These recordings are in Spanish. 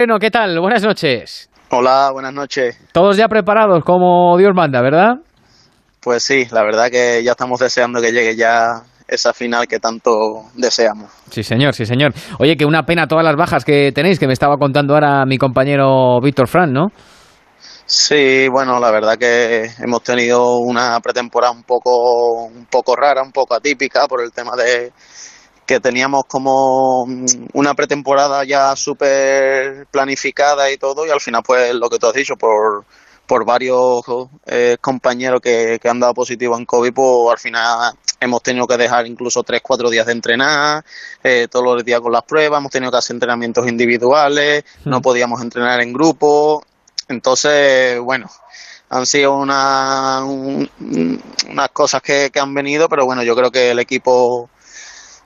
Bueno, ¿qué tal? Buenas noches. Hola, buenas noches. Todos ya preparados como Dios manda, ¿verdad? Pues sí, la verdad que ya estamos deseando que llegue ya esa final que tanto deseamos. Sí, señor, sí, señor. Oye, que una pena todas las bajas que tenéis, que me estaba contando ahora mi compañero Víctor Fran, ¿no? Sí, bueno, la verdad que hemos tenido una pretemporada un poco, un poco rara, un poco atípica por el tema de que teníamos como una pretemporada ya súper planificada y todo, y al final, pues lo que tú has dicho, por, por varios eh, compañeros que, que, han dado positivo en COVID, pues al final hemos tenido que dejar incluso tres, cuatro días de entrenar, eh, todos los días con las pruebas, hemos tenido que hacer entrenamientos individuales, no hmm. podíamos entrenar en grupo, entonces, bueno, han sido una, unas cosas que, que han venido, pero bueno, yo creo que el equipo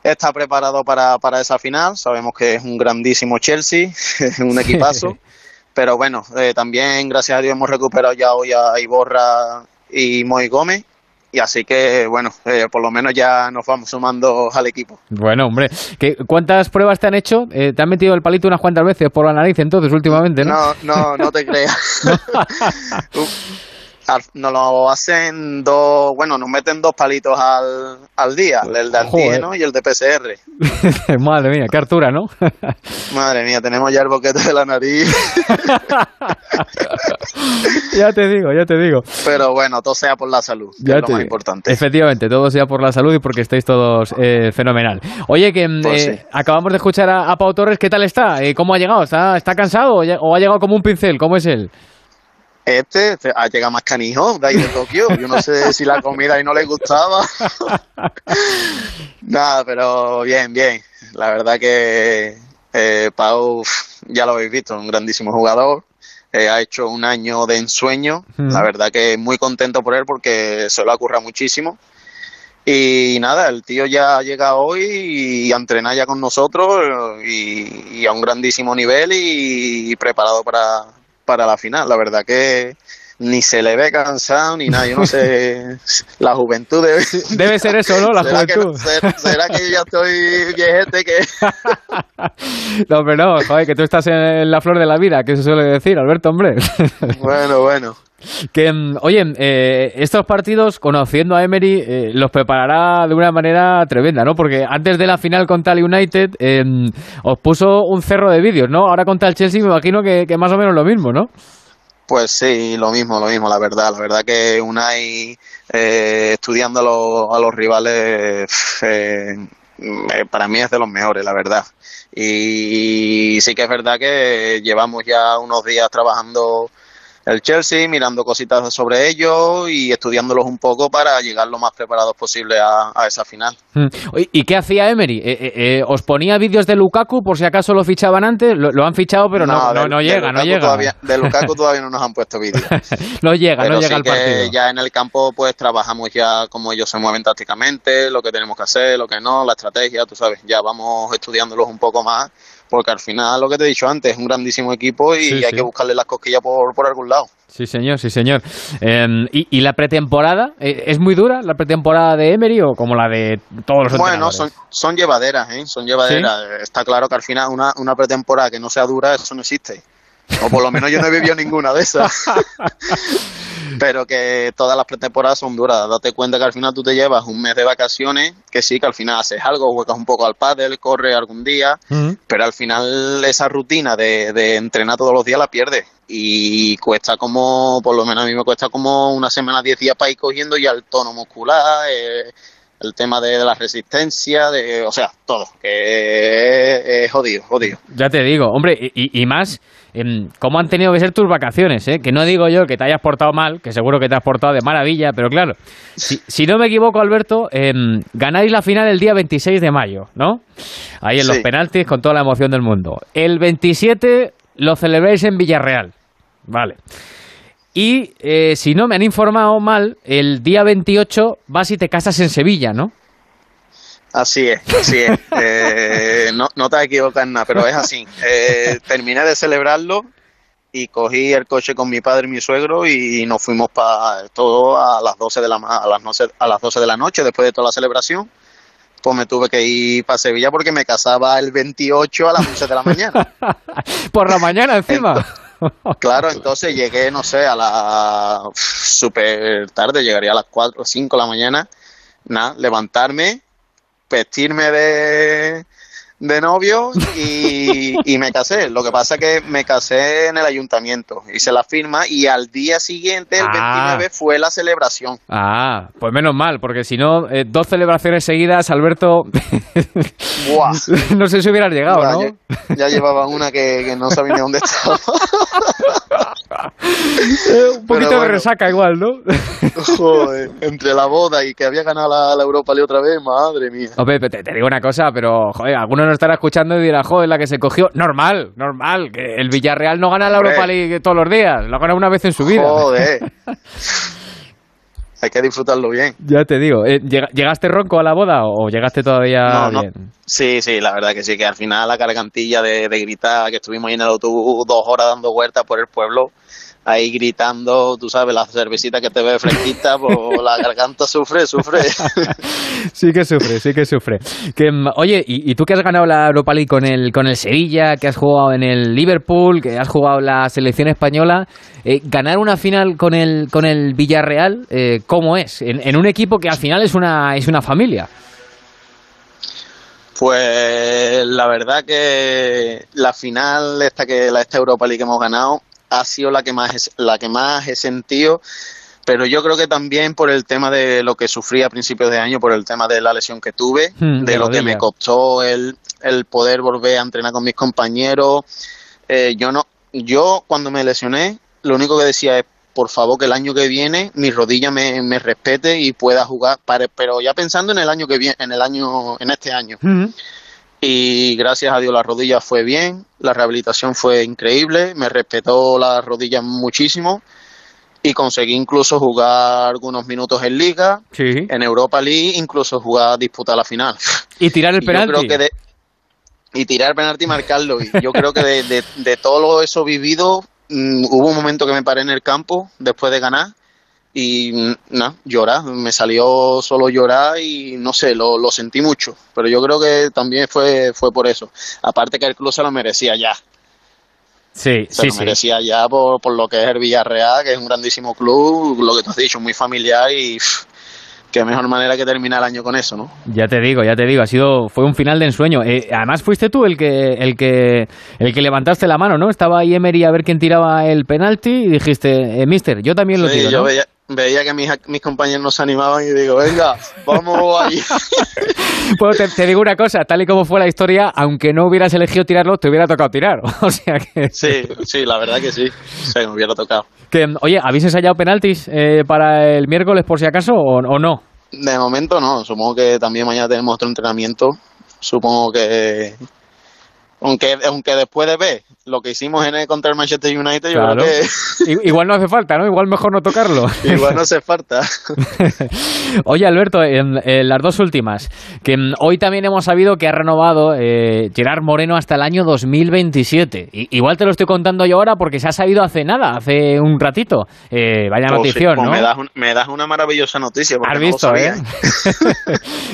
está preparado para, para esa final. Sabemos que es un grandísimo Chelsea, un equipazo. Pero bueno, eh, también gracias a Dios hemos recuperado ya hoy a Iborra y Moy Gómez. Y así que, bueno, eh, por lo menos ya nos vamos sumando al equipo. Bueno, hombre, ¿qué, ¿cuántas pruebas te han hecho? Eh, ¿Te han metido el palito unas cuantas veces por la nariz entonces últimamente, no? No, no, no te creas. Nos lo hacen dos, bueno, nos meten dos palitos al, al día, el de antígeno y el de PCR. Madre mía, qué hartura, ¿no? Madre mía, tenemos ya el boquete de la nariz. ya te digo, ya te digo. Pero bueno, todo sea por la salud, que es lo más importante. Efectivamente, todo sea por la salud y porque estáis todos eh, fenomenal. Oye, que mm, pues eh, acabamos de escuchar a, Pau Torres, ¿qué tal está? Eh, ¿Cómo ha llegado? ¿Está, está cansado o ha llegado como un pincel? ¿Cómo es él? Este ha llegado más canijo de ahí de Tokio. Yo no sé si la comida ahí no le gustaba. Nada, pero bien, bien. La verdad que eh, Pau, ya lo habéis visto, un grandísimo jugador. Eh, ha hecho un año de ensueño. La verdad que muy contento por él porque se lo ha currado muchísimo. Y nada, el tío ya llega hoy y a entrenar ya con nosotros y, y a un grandísimo nivel y preparado para, para la final. La verdad que ni se le ve cansado ni nada. Yo no sé, la juventud debe... Debe ser eso, ¿no? La juventud. ¿será, que yo ya estoy viejete que...? no, pero no, joder, que tú estás en la flor de la vida, que se suele decir, Alberto, hombre. bueno, bueno. Que, mm, oye, eh, estos partidos, conociendo a Emery, eh, los preparará de una manera tremenda, ¿no? Porque antes de la final contra el United em, os puso un cerro de vídeos, ¿no? Ahora contra el Chelsea me imagino que, que, más o menos lo mismo, ¿no? Pues sí, lo mismo, lo mismo, la verdad. La verdad que Unai, eh, estudiando a los, rivales, eh, para mí es de los mejores, la verdad. Y sí que es verdad que llevamos ya unos días trabajando el Chelsea, mirando cositas sobre ellos y estudiándolos un poco para llegar lo más preparados posible a, esa final. Hmm. ¿Y qué hacía Emery? Eh, eh, eh, ¿Os ponía vídeos de Lukaku por si acaso lo fichaban antes? Lo, han fichado, pero no, no, llega, no llega. Todavía, de Lukaku todavía no nos han puesto vídeos. no llega, no llega al partido. ya en el campo pues trabajamos ya cómo ellos se mueven tácticamente, lo que tenemos que hacer, lo que no, la estrategia, tú sabes, ya vamos estudiándolos un poco más porque al final lo que te he dicho antes es un grandísimo equipo y hay que buscarle las cosquillas por, por algún lado. Sí, señor, sí, señor. Em, ¿y, la pretemporada? Eh, ¿Es muy dura la pretemporada de Emery o como la de todos los Bueno, son, son llevaderas, ¿eh? Son llevaderas. Está claro que al final una, una pretemporada que no sea dura, eso no existe. O por lo menos yo no he vivido ninguna de esas. pero que todas las pretemporadas son duras. Date cuenta que al final tú te llevas un mes de vacaciones, que sí, que al final haces algo, juegas un poco al pádel, corres algún día, pero al final esa rutina de, de, entrenar todos los días la pierdes. Y cuesta como, por lo menos a mí me cuesta como una semana, diez días para ir cogiendo ya el tono muscular, eh, el tema de, la resistencia, de, o sea, todo, que es, jodido, jodido. Ya te digo, hombre, y, y más cómo han tenido que ser tus vacaciones, ¿eh? que no digo yo que te hayas portado mal, que seguro que te has portado de maravilla, pero claro, si, no me equivoco, Alberto, em, ganáis la final el día 26 de mayo, ¿no? Ahí en los penaltis con toda la emoción del mundo. El 27 lo celebráis en Villarreal, vale. Y eh, si no me han informado mal, el día 28 vas y te casas en Sevilla, ¿no? Así es, así es. Eh, no, no te equivocas nada, pero es así. Eh, terminé de celebrarlo y cogí el coche con mi padre y mi suegro y nos fuimos para todo a las 12 de la a las 12, a las 12 de la noche después de toda la celebración. pues me tuve que ir para Sevilla porque me casaba el 28 a las 11 de la mañana. Por la mañana encima. claro, entonces llegué, no sé, a la súper tarde, llegaría a las 4 o 5 de la mañana. Nada, levantarme, vestirme de, de novio y, y, me casé. Lo que pasa es que me casé en el ayuntamiento, hice la firma y al día siguiente, el 29, ah. fue la celebración. Ah, pues menos mal, porque si no, eh, dos celebraciones seguidas, Alberto, no sé si hubieras llegado, ¿no? Ya, llevaba una que, no sabía ni dónde estaba. Eh, un poquito de resaca igual, ¿no? Joder, entre la boda y que había ganado la, Europa League otra vez, madre mía. te, te, digo una cosa, pero joder, algunos nos estará escuchando y dirá, joder, la que se cogió. Normal, normal, que el Villarreal no gana la Europa League todos los días, lo gana una vez en su vida. Joder. Hay que disfrutarlo bien. Ya te digo, eh, ¿llegaste ronco a la boda o llegaste todavía bien? Sí, sí, la verdad que sí, que al final la cargantilla de, de gritar, que estuvimos ahí en el autobús dos horas dando vueltas por el pueblo, ahí gritando, tú sabes, la cervecita que te ve fresquita, pues la garganta sufre, sufre. sí que sufre, sí que sufre. Que, mm, oye, ¿y, tú que has ganado la Europa League con el, con el Sevilla, que has jugado en el Liverpool, que has jugado la selección española, eh, ganar una final con el, con el Villarreal, eh, ¿cómo es? En, un equipo que al final es una, es una familia. Pues la verdad que la final esta que la esta Europa League que hemos ganado ha sido la que más, la que más he sentido pero yo creo que también por el tema de lo que sufrí a principios de año, por el tema de la lesión que tuve, hmm, de lo que me costó el, el poder volver a entrenar con mis compañeros. Eh, yo no, yo cuando me lesioné, lo único que decía es por favor que el año que viene mi rodilla me, me respete y pueda jugar, pero ya pensando en el año que viene, en el año, en este año. Hmm y gracias a Dios la rodilla fue bien, la rehabilitación fue increíble, me respetó la rodilla muchísimo y conseguí incluso jugar algunos minutos en liga, en Europa League, incluso jugar, disputar la final. Y tirar el penalti. y tirar el penalti y marcarlo. Y yo creo que de, de, todo eso vivido, mm, hubo un momento que me paré en el campo después de ganar y no, llorar, me salió solo llorar y no sé, lo, lo sentí mucho, pero yo creo que también fue, fue por eso. Aparte que el club se lo merecía ya. Sí, se lo merecía ya por, por lo que es el Villarreal, que es un grandísimo club, lo que tú has dicho, muy familiar y qué mejor manera que terminar el año con eso, ¿no? Ya te digo, ya te digo, ha sido fue un final de ensueño. Eh, además fuiste tú el que el que el que levantaste la mano, ¿no? Estaba ahí Emery a ver quién tiraba el penalti y dijiste, eh, Mister, yo también lo tiro, yo veía que mis, mis compañeros nos animaban y digo, venga, vamos ahí. pues te, digo una cosa, tal y como fue la historia, aunque no hubieras elegido tirarlo, te hubiera tocado tirar. o sea que... Sí, sí, la verdad que sí, sí me hubiera tocado. Que, oye, ¿habéis ensayado penaltis eh, para el miércoles por si acaso o, o no? De momento no, supongo que también mañana tenemos otro entrenamiento, supongo que aunque, aunque después de ver lo que hicimos en el, contra el Manchester United, yo creo que... Igual no hace falta, ¿no? Igual mejor no tocarlo. Igual no hace falta. Oye, Alberto, en, las dos últimas, que hoy también hemos sabido que ha renovado eh, Gerard Moreno hasta el año 2027. igual te lo estoy contando yo ahora porque se ha sabido hace nada, hace un ratito. Eh, vaya pues notición, pues ¿no? Me das, me das, una maravillosa noticia. Has visto, ¿eh?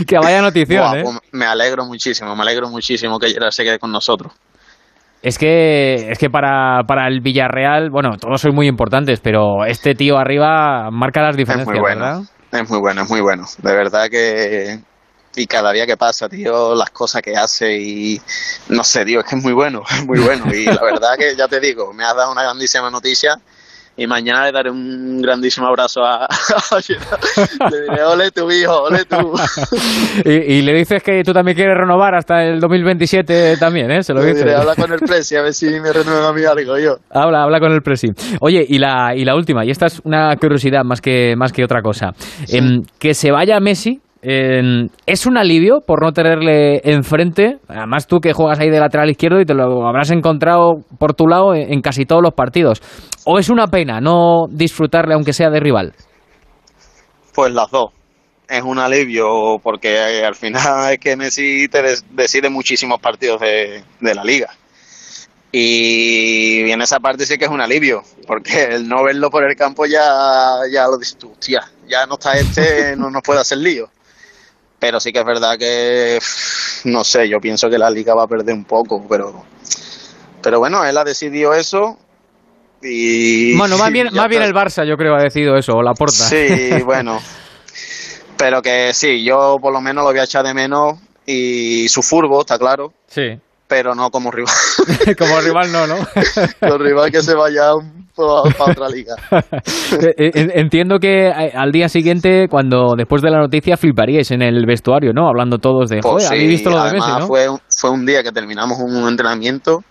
que vaya notición, ¿eh? Pues me alegro muchísimo, me alegro muchísimo que Gerard se quede con nosotros. Es que, es que para, para el Villarreal, bueno, todos son muy importantes, pero este tío arriba marca las diferencias, es muy bueno, ¿verdad? Es muy bueno, es muy bueno. De verdad que y cada día que pasa, tío, las cosas que hace y no sé, tío, es que es muy bueno, es muy bueno. Y la verdad que ya te digo, me has dado una grandísima noticia y mañana le daré un grandísimo abrazo a, Le diré, ole tu hijo, ole tú. y, le dices que tú también quieres renovar hasta el 2027 también, ¿eh? Se lo dices. habla con el Presi a ver si me renueva a mí algo yo. Habla, habla con el Presi. Oye, y la, y la última, y esta es una curiosidad más que, más que otra cosa. Em, que se vaya Messi es un alivio por no tenerle enfrente. Además, tú que juegas ahí de lateral izquierdo y te lo habrás encontrado por tu lado en, casi todos los partidos. ¿O es una pena no disfrutarle aunque sea de rival? Pues las dos. Es un alivio porque eh, al final es que Messi te decide muchísimos partidos de, la liga. Y en esa parte sí que es un alivio, porque el no verlo por el campo ya, ya lo dices ya no está este, no nos puede hacer lío pero sí que es verdad que, no sé, yo pienso que la liga va a perder un poco, pero, pero bueno, él ha decidido eso y... Bueno, más bien, más bien el Barça yo creo ha decidido eso, o la porta. Sí, bueno, pero que sí, yo por lo menos lo voy a echar de menos y su furbo, está claro. Sí. Pero no como rival. como rival no, ¿no? Como rival que se vaya para otra liga. Eh, eh, entiendo que eh, al día siguiente, cuando después de la noticia, fliparíais en el vestuario, ¿no? Hablando todos de, pues joder, visto lo de Messi, ¿no? Fue, fue un día que terminamos un entrenamiento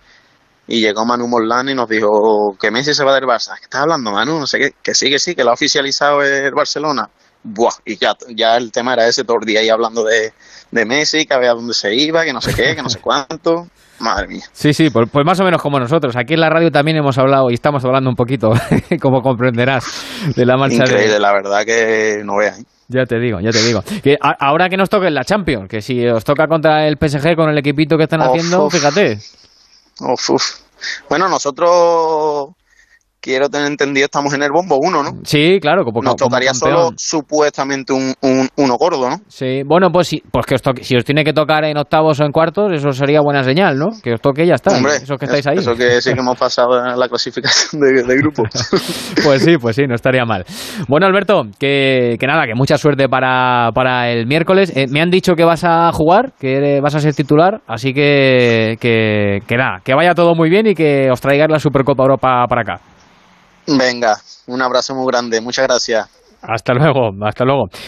y llegó Manu Morlán y nos dijo que Messi se va del Barça. ¿Qué estás hablando, Manu? No sé qué. Que sí, que sí, que lo ha oficializado el Barcelona. Buah, y ya, ya el tema era ese todo el día ahí hablando de, de Messi, que había dónde se iba, que no sé qué, que no sé cuánto. Madre mía. Sí, sí, pues, pues, más o menos como nosotros. Aquí en la radio también hemos hablado y estamos hablando un poquito, como comprenderás, de la marcha Increíble, la verdad que no veas. ¿eh? Ya te digo, ya te digo. Que ahora que nos toque la Champions, que si os toca contra el PSG con el equipito que están haciendo, fíjate. Bueno, nosotros quiero tener entendido, estamos en el bombo 1, ¿no? Sí, claro. Como, Nos tocaría solo supuestamente un, un, uno gordo, ¿no? Sí, bueno, pues, si, pues que os toque, si os tiene que tocar en octavos o en cuartos, eso sería buena señal, ¿no? Que os toque y ya está. Hombre, eso que estáis ahí. Eso que sí que hemos pasado en la clasificación de, grupo. pues sí, pues sí, no estaría mal. Bueno, Alberto, que, que nada, que mucha suerte para, para el miércoles. Eh, me han dicho que vas a jugar, que vas a ser titular, así que, que, que nada, que vaya todo muy bien y que os traigáis la Supercopa Europa para acá. Venga, un abrazo muy grande, muchas gracias. Hasta luego, hasta luego.